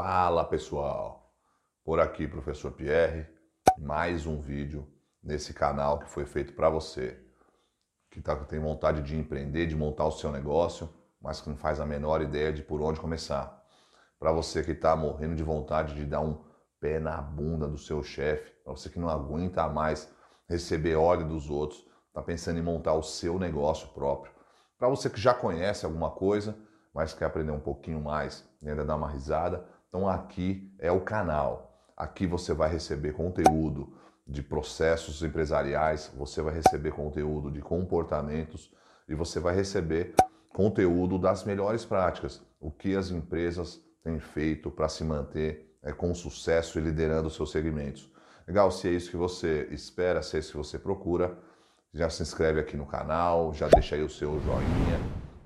Fala pessoal, por aqui professor Pierre, mais um vídeo nesse canal que foi feito para você que tá, tem vontade de empreender, de montar o seu negócio, mas que não faz a menor ideia de por onde começar. Para você que está morrendo de vontade de dar um pé na bunda do seu chefe, para você que não aguenta mais receber ordem dos outros, está pensando em montar o seu negócio próprio. Para você que já conhece alguma coisa, mas quer aprender um pouquinho mais e ainda dar uma risada, então aqui é o canal. Aqui você vai receber conteúdo de processos empresariais, você vai receber conteúdo de comportamentos e você vai receber conteúdo das melhores práticas, o que as empresas têm feito para se manter é, com sucesso e liderando seus segmentos. Legal, se é isso que você espera, se é isso que você procura, já se inscreve aqui no canal, já deixa aí o seu joinha,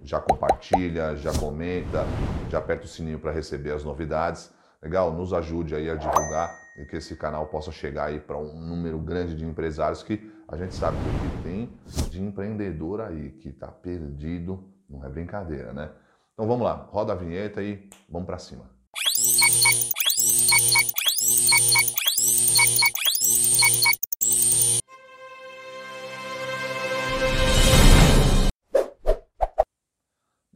já compartilha, já comenta, já aperta o sininho para receber as novidades. Legal? Nos ajude aí a divulgar e que esse canal possa chegar aí para um número grande de empresários que a gente sabe que tem de empreendedor aí que está perdido, não é brincadeira, né? Então vamos lá, roda a vinheta e vamos para cima.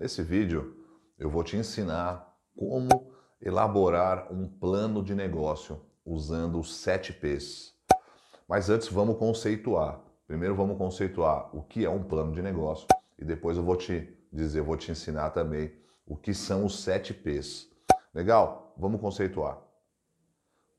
Nesse vídeo eu vou te ensinar como elaborar um plano de negócio usando os 7 P's. Mas antes vamos conceituar. Primeiro vamos conceituar o que é um plano de negócio e depois eu vou te dizer, vou te ensinar também o que são os 7 P's. Legal? Vamos conceituar.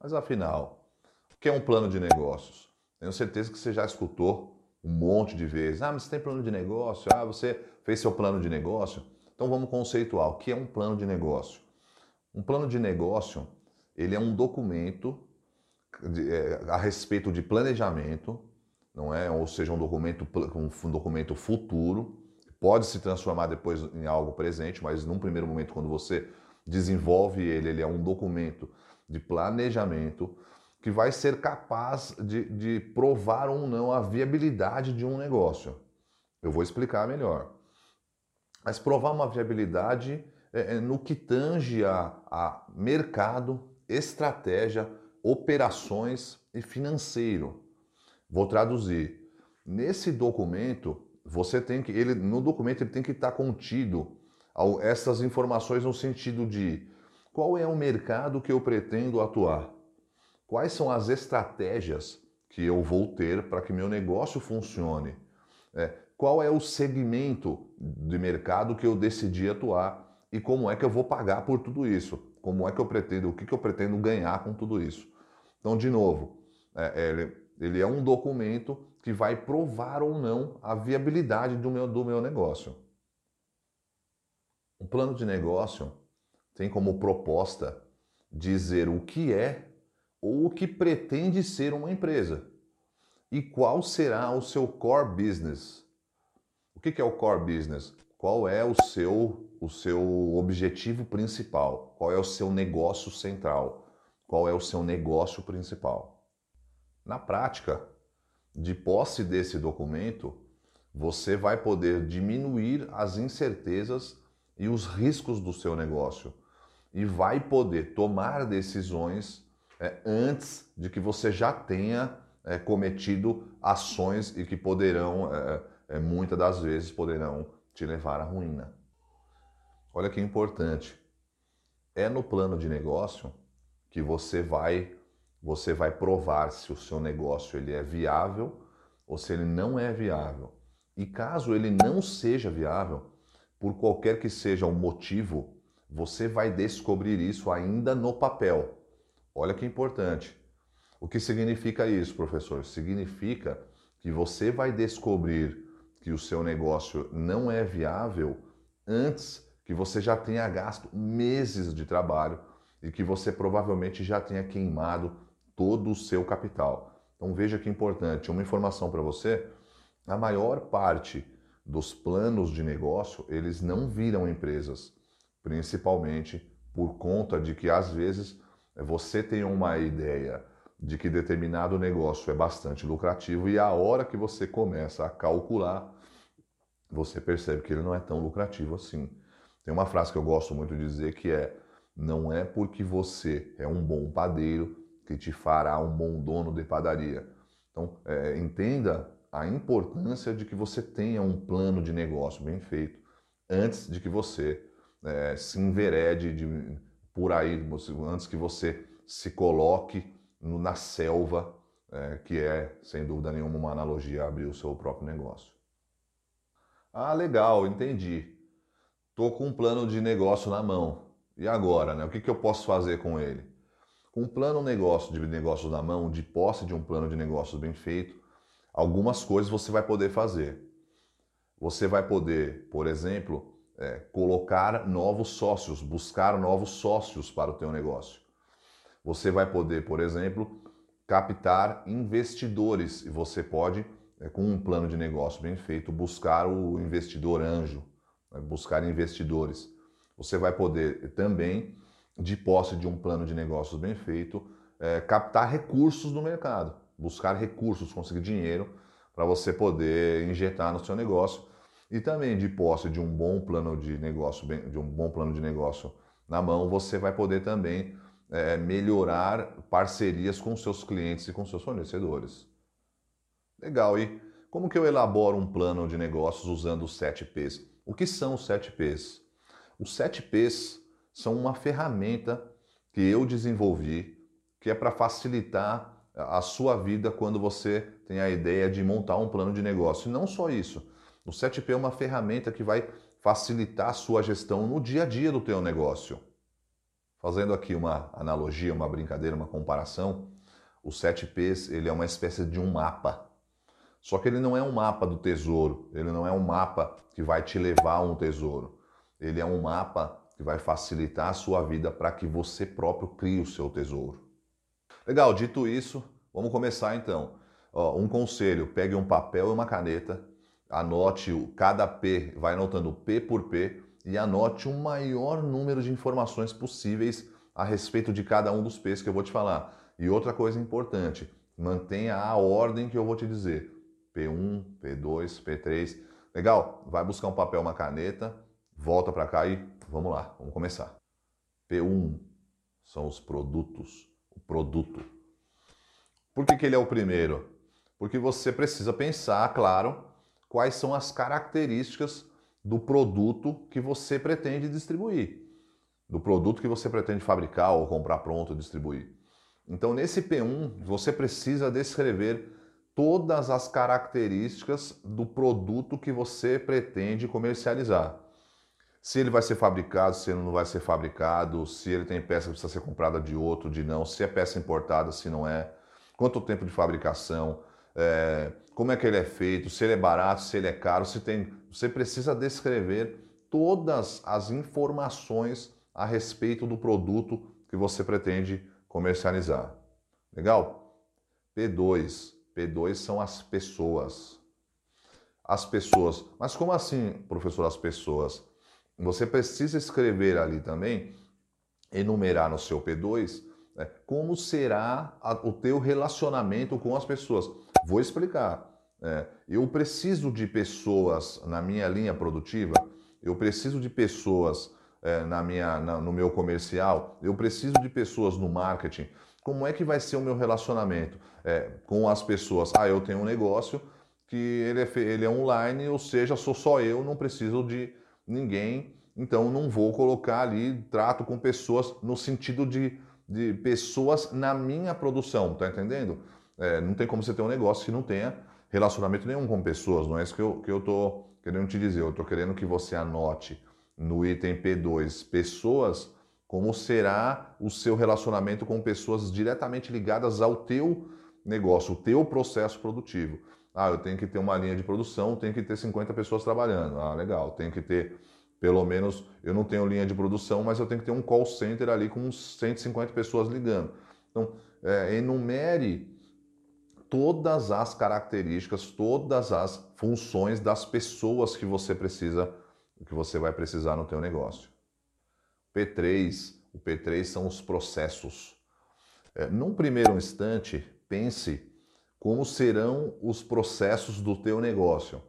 Mas afinal, o que é um plano de negócios? Tenho certeza que você já escutou um monte de vezes. Ah, mas você tem plano de negócio? Ah, você fez seu plano de negócio? Então vamos conceituar o que é um plano de negócio. Um plano de negócio, ele é um documento é, a respeito de planejamento, não é? Ou seja, um documento, um documento futuro, pode se transformar depois em algo presente, mas num primeiro momento, quando você desenvolve ele, ele é um documento de planejamento que vai ser capaz de, de provar ou não a viabilidade de um negócio. Eu vou explicar melhor. Mas provar uma viabilidade é, é, no que tange a, a mercado, estratégia, operações e financeiro. Vou traduzir. Nesse documento, você tem que ele no documento ele tem que estar contido essas informações no sentido de qual é o mercado que eu pretendo atuar, quais são as estratégias que eu vou ter para que meu negócio funcione, é, qual é o segmento de mercado que eu decidi atuar e como é que eu vou pagar por tudo isso, como é que eu pretendo, o que, que eu pretendo ganhar com tudo isso. Então, de novo, é, é, ele, é um documento que vai provar ou não a viabilidade do meu, do meu negócio. Um plano de negócio tem como proposta dizer o que é ou o que pretende ser uma empresa e qual será o seu core business. O que é o core business? Qual é o seu, o seu objetivo principal? Qual é o seu negócio central? Qual é o seu negócio principal? Na prática, de posse desse documento, você vai poder diminuir as incertezas e os riscos do seu negócio e vai poder tomar decisões é, antes de que você já tenha é, cometido ações e que poderão, é, muitas das vezes, poderão te levar à ruína. Olha que importante. É no plano de negócio que você vai você vai provar se o seu negócio ele é viável ou se ele não é viável. E caso ele não seja viável, por qualquer que seja o motivo, você vai descobrir isso ainda no papel. Olha que importante. O que significa isso, professor? Significa que você vai descobrir que o seu negócio não é viável antes que você já tenha gasto meses de trabalho e que você provavelmente já tenha queimado todo o seu capital. Então veja que importante, uma informação para você, a maior parte dos planos de negócio, eles não viram empresas, principalmente por conta de que às vezes você tem uma ideia de que determinado negócio é bastante lucrativo e a hora que você começa a calcular, você percebe que ele não é tão lucrativo assim. Tem uma frase que eu gosto muito de dizer que é Não é porque você é um bom padeiro que te fará um bom dono de padaria. Então, é, entenda a importância de que você tenha um plano de negócio bem feito antes de que você é, se enverede de, por aí, antes que você se coloque no, na selva, é, que é, sem dúvida nenhuma, uma analogia a abrir o seu próprio negócio. Ah, legal, entendi. Estou com um plano de negócio na mão. E agora, né? O que, que eu posso fazer com ele? Com um plano negócio de negócios na mão, de posse de um plano de negócios bem feito, algumas coisas você vai poder fazer. Você vai poder, por exemplo, é, colocar novos sócios, buscar novos sócios para o teu negócio. Você vai poder, por exemplo, captar investidores e você pode, é, com um plano de negócio bem feito, buscar o investidor anjo, né, buscar investidores. Você vai poder também, de posse de um plano de negócios bem feito, é, captar recursos no mercado, buscar recursos, conseguir dinheiro para você poder injetar no seu negócio e também de posse de um bom plano de negócio, de um bom plano de negócio na mão, você vai poder também é, melhorar parcerias com seus clientes e com seus fornecedores. Legal, e como que eu elaboro um plano de negócios usando os 7 Ps? O que são os 7 Ps? Os 7 Ps são uma ferramenta que eu desenvolvi que é para facilitar a sua vida quando você tem a ideia de montar um plano de negócio. E não só isso, o 7P é uma ferramenta que vai facilitar a sua gestão no dia a dia do teu negócio. Fazendo aqui uma analogia, uma brincadeira, uma comparação, o 7Ps ele é uma espécie de um mapa. Só que ele não é um mapa do tesouro, ele não é um mapa que vai te levar a um tesouro. Ele é um mapa que vai facilitar a sua vida para que você próprio crie o seu tesouro. Legal, dito isso, vamos começar então. Ó, um conselho: pegue um papel e uma caneta anote cada P, vai anotando P por P e anote o maior número de informações possíveis a respeito de cada um dos P's que eu vou te falar. E outra coisa importante, mantenha a ordem que eu vou te dizer. P1, P2, P3. Legal? Vai buscar um papel, uma caneta, volta para cá e vamos lá, vamos começar. P1 são os produtos, o produto. Por que, que ele é o primeiro? Porque você precisa pensar, claro, quais são as características do produto que você pretende distribuir, do produto que você pretende fabricar ou comprar pronto e distribuir. Então, nesse P1, você precisa descrever todas as características do produto que você pretende comercializar. Se ele vai ser fabricado, se ele não vai ser fabricado, se ele tem peça que precisa ser comprada de outro, de não, se é peça importada, se não é, quanto tempo de fabricação, é, como é que ele é feito, se ele é barato, se ele é caro, se tem. Você precisa descrever todas as informações a respeito do produto que você pretende comercializar. Legal? P2. P2 são as pessoas. As pessoas. Mas como assim, professor, as pessoas? Você precisa escrever ali também, enumerar no seu P2, né, como será a, o teu relacionamento com as pessoas. Vou explicar. É, eu preciso de pessoas na minha linha produtiva, eu preciso de pessoas é, na minha, na, no meu comercial, eu preciso de pessoas no marketing. Como é que vai ser o meu relacionamento é, com as pessoas? Ah, eu tenho um negócio que ele é, ele é online, ou seja, sou só eu, não preciso de ninguém, então não vou colocar ali trato com pessoas no sentido de, de pessoas na minha produção, tá entendendo? É, não tem como você ter um negócio que não tenha relacionamento nenhum com pessoas, não é isso que eu, que eu querendo te dizer. Eu estou querendo que você anote no item P2 pessoas, como será o seu relacionamento com pessoas diretamente ligadas ao teu negócio, o teu processo produtivo. Ah, eu tenho que ter uma linha de produção, tenho que ter 50 pessoas trabalhando. Ah, legal. Tenho que ter, pelo menos, eu não tenho linha de produção, mas eu tenho que ter um call center ali com uns 150 pessoas ligando. Então, é, enumere todas as características, todas as funções das pessoas que você precisa, que você vai precisar no teu negócio. P3, o P3 são os processos. É, num primeiro instante, pense como serão os processos do teu negócio.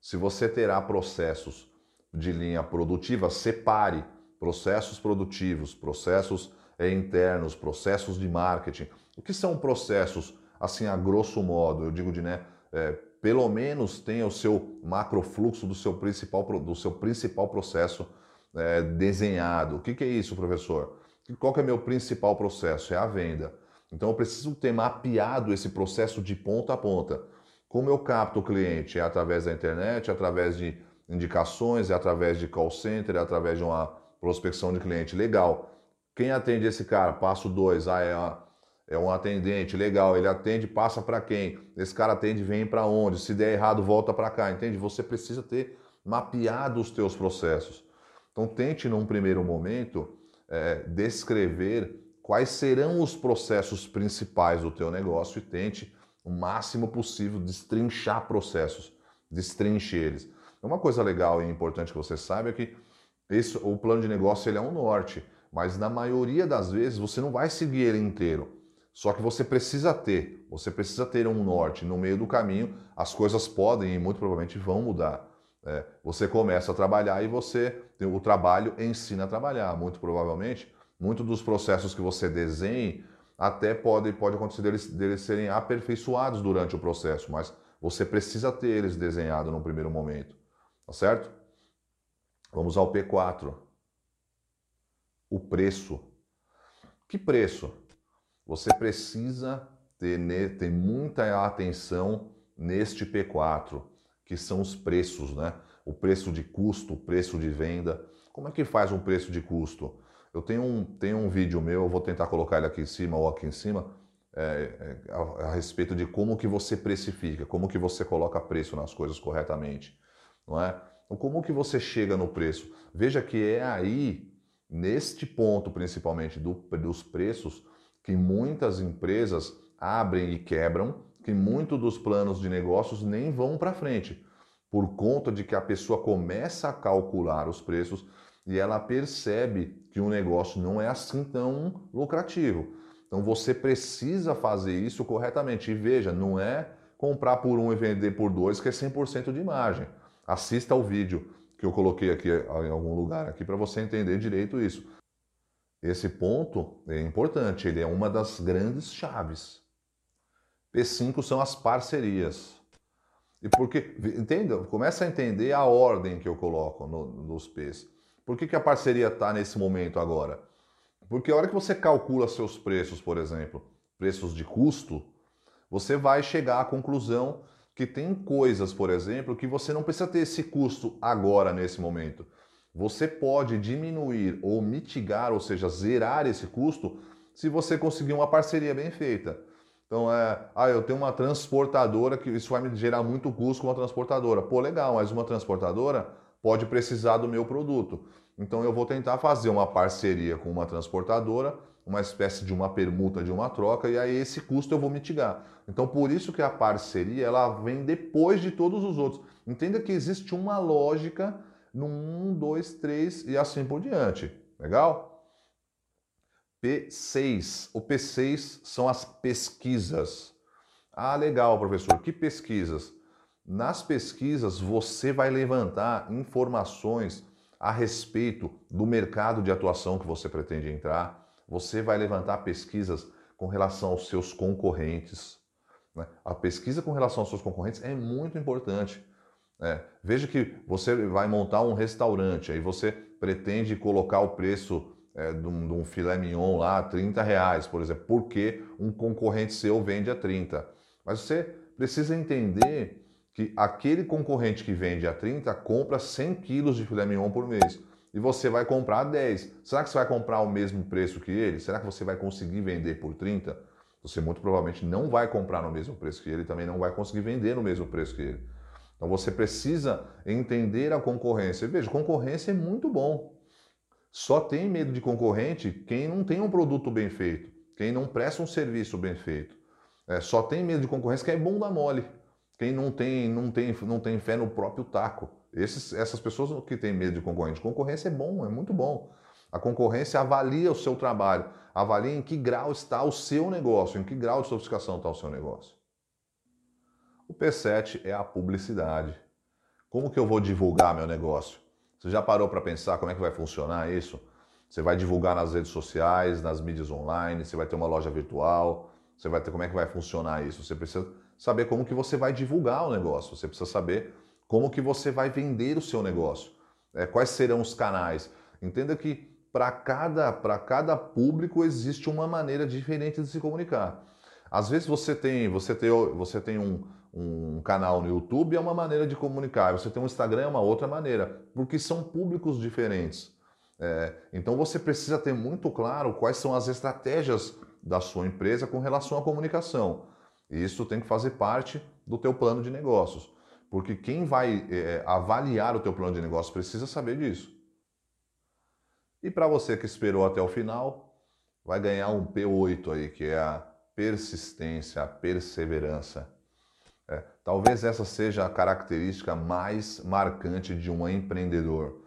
Se você terá processos de linha produtiva, separe processos produtivos, processos internos, processos de marketing. O que são processos, assim, a grosso modo? Eu digo de, né, é, pelo menos tenha o seu macrofluxo do seu principal, do seu principal processo é, desenhado. O que, que é isso, professor? Qual que é meu principal processo? É a venda. Então eu preciso ter mapeado esse processo de ponta a ponta. Como eu capto o cliente? É através da internet, é através de indicações, é através de call center, é através de uma prospecção de cliente. Legal. Quem atende esse cara? Passo dois. Ah, é, uma, é um atendente. Legal. Ele atende, passa para quem? Esse cara atende, vem para onde? Se der errado, volta para cá. Entende? Você precisa ter mapeado os teus processos. Então tente num primeiro momento é, descrever quais serão os processos principais do teu negócio e tente o máximo possível destrinchar processos, destrinche eles. Uma coisa legal e importante que você saiba é que esse, o plano de negócio ele é um norte, mas na maioria das vezes você não vai seguir ele inteiro. Só que você precisa ter, você precisa ter um norte. No meio do caminho, as coisas podem e muito provavelmente vão mudar. É, você começa a trabalhar e você, o trabalho ensina a trabalhar. Muito provavelmente, muitos dos processos que você desenhe até pode, pode acontecer deles, deles serem aperfeiçoados durante o processo, mas você precisa ter eles desenhados no primeiro momento. Tá certo? Vamos ao P4. O preço. Que preço? Você precisa ter, ter muita atenção neste P4, que são os preços, né? O preço de custo, o preço de venda. Como é que faz um preço de custo? Eu tenho um, tenho um vídeo meu, eu vou tentar colocar ele aqui em cima ou aqui em cima, é, é, a, a, respeito de como que você precifica, como que você coloca preço nas coisas corretamente, não é? Então, como que você chega no preço? Veja que é aí, neste ponto principalmente do, dos preços, que muitas empresas abrem e quebram, que muitos dos planos de negócios nem vão para frente, por conta de que a pessoa começa a calcular os preços e ela percebe que o negócio não é assim tão lucrativo. Então você precisa fazer isso corretamente. E veja, não é comprar por um e vender por dois que é 100% de margem. Assista ao vídeo que eu coloquei aqui em algum lugar aqui para você entender direito isso. Esse ponto é importante, ele é uma das grandes chaves. P5 são as parcerias. E porque, entenda, começa a entender a ordem que eu coloco no, nos P's. Por que, que a parceria está nesse momento agora? Porque a hora que você calcula seus preços, por exemplo, preços de custo, você vai chegar à conclusão que tem coisas, por exemplo, que você não precisa ter esse custo agora, nesse momento. Você pode diminuir ou mitigar, ou seja, zerar esse custo, se você conseguir uma parceria bem feita. Então, é, ah, eu tenho uma transportadora que isso vai me gerar muito custo com uma transportadora. Pô, legal, mas uma transportadora pode precisar do meu produto. Então, eu vou tentar fazer uma parceria com uma transportadora uma espécie de uma permuta, de uma troca, e aí esse custo eu vou mitigar. Então, por isso que a parceria ela vem depois de todos os outros. Entenda que existe uma lógica no 1, 2, 3 e assim por diante. Legal? P6. O P6 são as pesquisas. Ah, legal, professor. Que pesquisas? Nas pesquisas, você vai levantar informações a respeito do mercado de atuação que você pretende entrar você vai levantar pesquisas com relação aos seus concorrentes. Né? A pesquisa com relação aos seus concorrentes é muito importante. É, veja que você vai montar um restaurante, aí você pretende colocar o preço é, de, um, de, um, filé mignon lá, 30 reais, por exemplo, porque um concorrente seu vende a 30. Mas você precisa entender que aquele concorrente que vende a 30 compra 100 quilos de filé mignon por mês e você vai comprar 10. Será que você vai comprar o mesmo preço que ele? Será que você vai conseguir vender por 30? Você muito provavelmente não vai comprar no mesmo preço que ele, também não vai conseguir vender no mesmo preço que ele. Então você precisa entender a concorrência. Veja, concorrência é muito bom. Só tem medo de concorrente quem não tem um produto bem feito, quem não presta um serviço bem feito. É, só tem medo de concorrência quem é bom da mole, quem não tem, não tem, não tem fé no próprio taco. Esses, essas pessoas que têm medo de concorrente, concorrência é bom, é muito bom. A concorrência avalia o seu trabalho, avalia em que grau está o seu negócio, em que grau de sofisticação está o seu negócio. O P7 é a publicidade. Como que eu vou divulgar meu negócio? Você já parou para pensar como é que vai funcionar isso? Você vai divulgar nas redes sociais, nas mídias online, você vai ter uma loja virtual, você vai ter como é que vai funcionar isso. Você precisa saber como que você vai divulgar o negócio, você precisa saber como que você vai vender o seu negócio, é, quais serão os canais. Entenda que para cada, cada público existe uma maneira diferente de se comunicar. Às vezes você tem, você tem, você tem um, um canal no YouTube, é uma maneira de comunicar, você tem um Instagram, é uma outra maneira, porque são públicos diferentes. É, então você precisa ter muito claro quais são as estratégias da sua empresa com relação à comunicação. E isso tem que fazer parte do teu plano de negócios, porque quem vai é, avaliar o teu plano de negócios precisa saber disso. E para você que esperou até o final, vai ganhar um P8 aí, que é a persistência, a perseverança. É, talvez essa seja a característica mais marcante de um empreendedor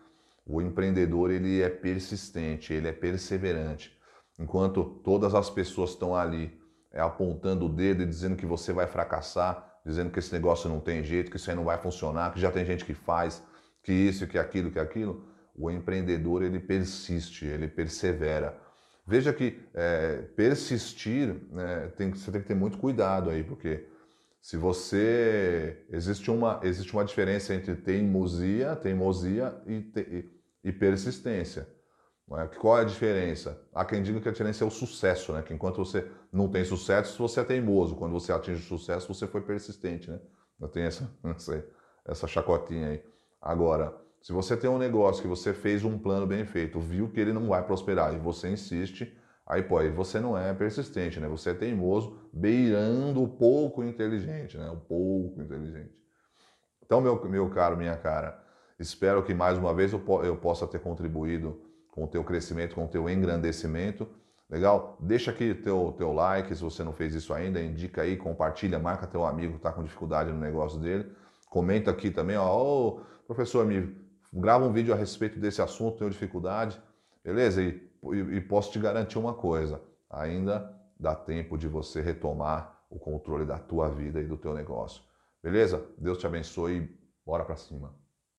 o empreendedor ele é persistente, ele é perseverante. Enquanto todas as pessoas estão ali é, apontando o dedo e dizendo que você vai fracassar, dizendo que esse negócio não tem jeito, que isso aí não vai funcionar, que já tem gente que faz, que isso, que aquilo, que aquilo, o empreendedor ele persiste, ele persevera. Veja que é, persistir, né, tem, você tem que ter muito cuidado aí, porque se você existe uma existe uma diferença entre teimosia, teimosia e, te, e persistência. É? Qual é a diferença? Há quem diga que a diferença é o sucesso, né? que enquanto você não tem sucesso, você é teimoso. Quando você atinge o sucesso, você foi persistente. Né? Eu tenho essa, essa, essa chacotinha aí. Agora, se você tem um negócio que você fez um plano bem feito, viu que ele não vai prosperar e você insiste, aí pô, aí você não é persistente, né? Você é teimoso, beirando o pouco inteligente, né? O pouco inteligente. Então, meu, meu caro, minha cara, Espero que mais uma vez eu, eu possa ter contribuído com o teu crescimento, com o teu engrandecimento. Legal? Deixa aqui teu, teu like, se você não fez isso ainda, indica aí, compartilha, marca teu amigo que está com dificuldade no negócio dele. Comenta aqui também, ó, oh, professor, me grava um vídeo a respeito desse assunto, tenho dificuldade, beleza? E, e, posso te garantir uma coisa, ainda dá tempo de você retomar o controle da tua vida e do teu negócio. Beleza? Deus te abençoe e bora para cima.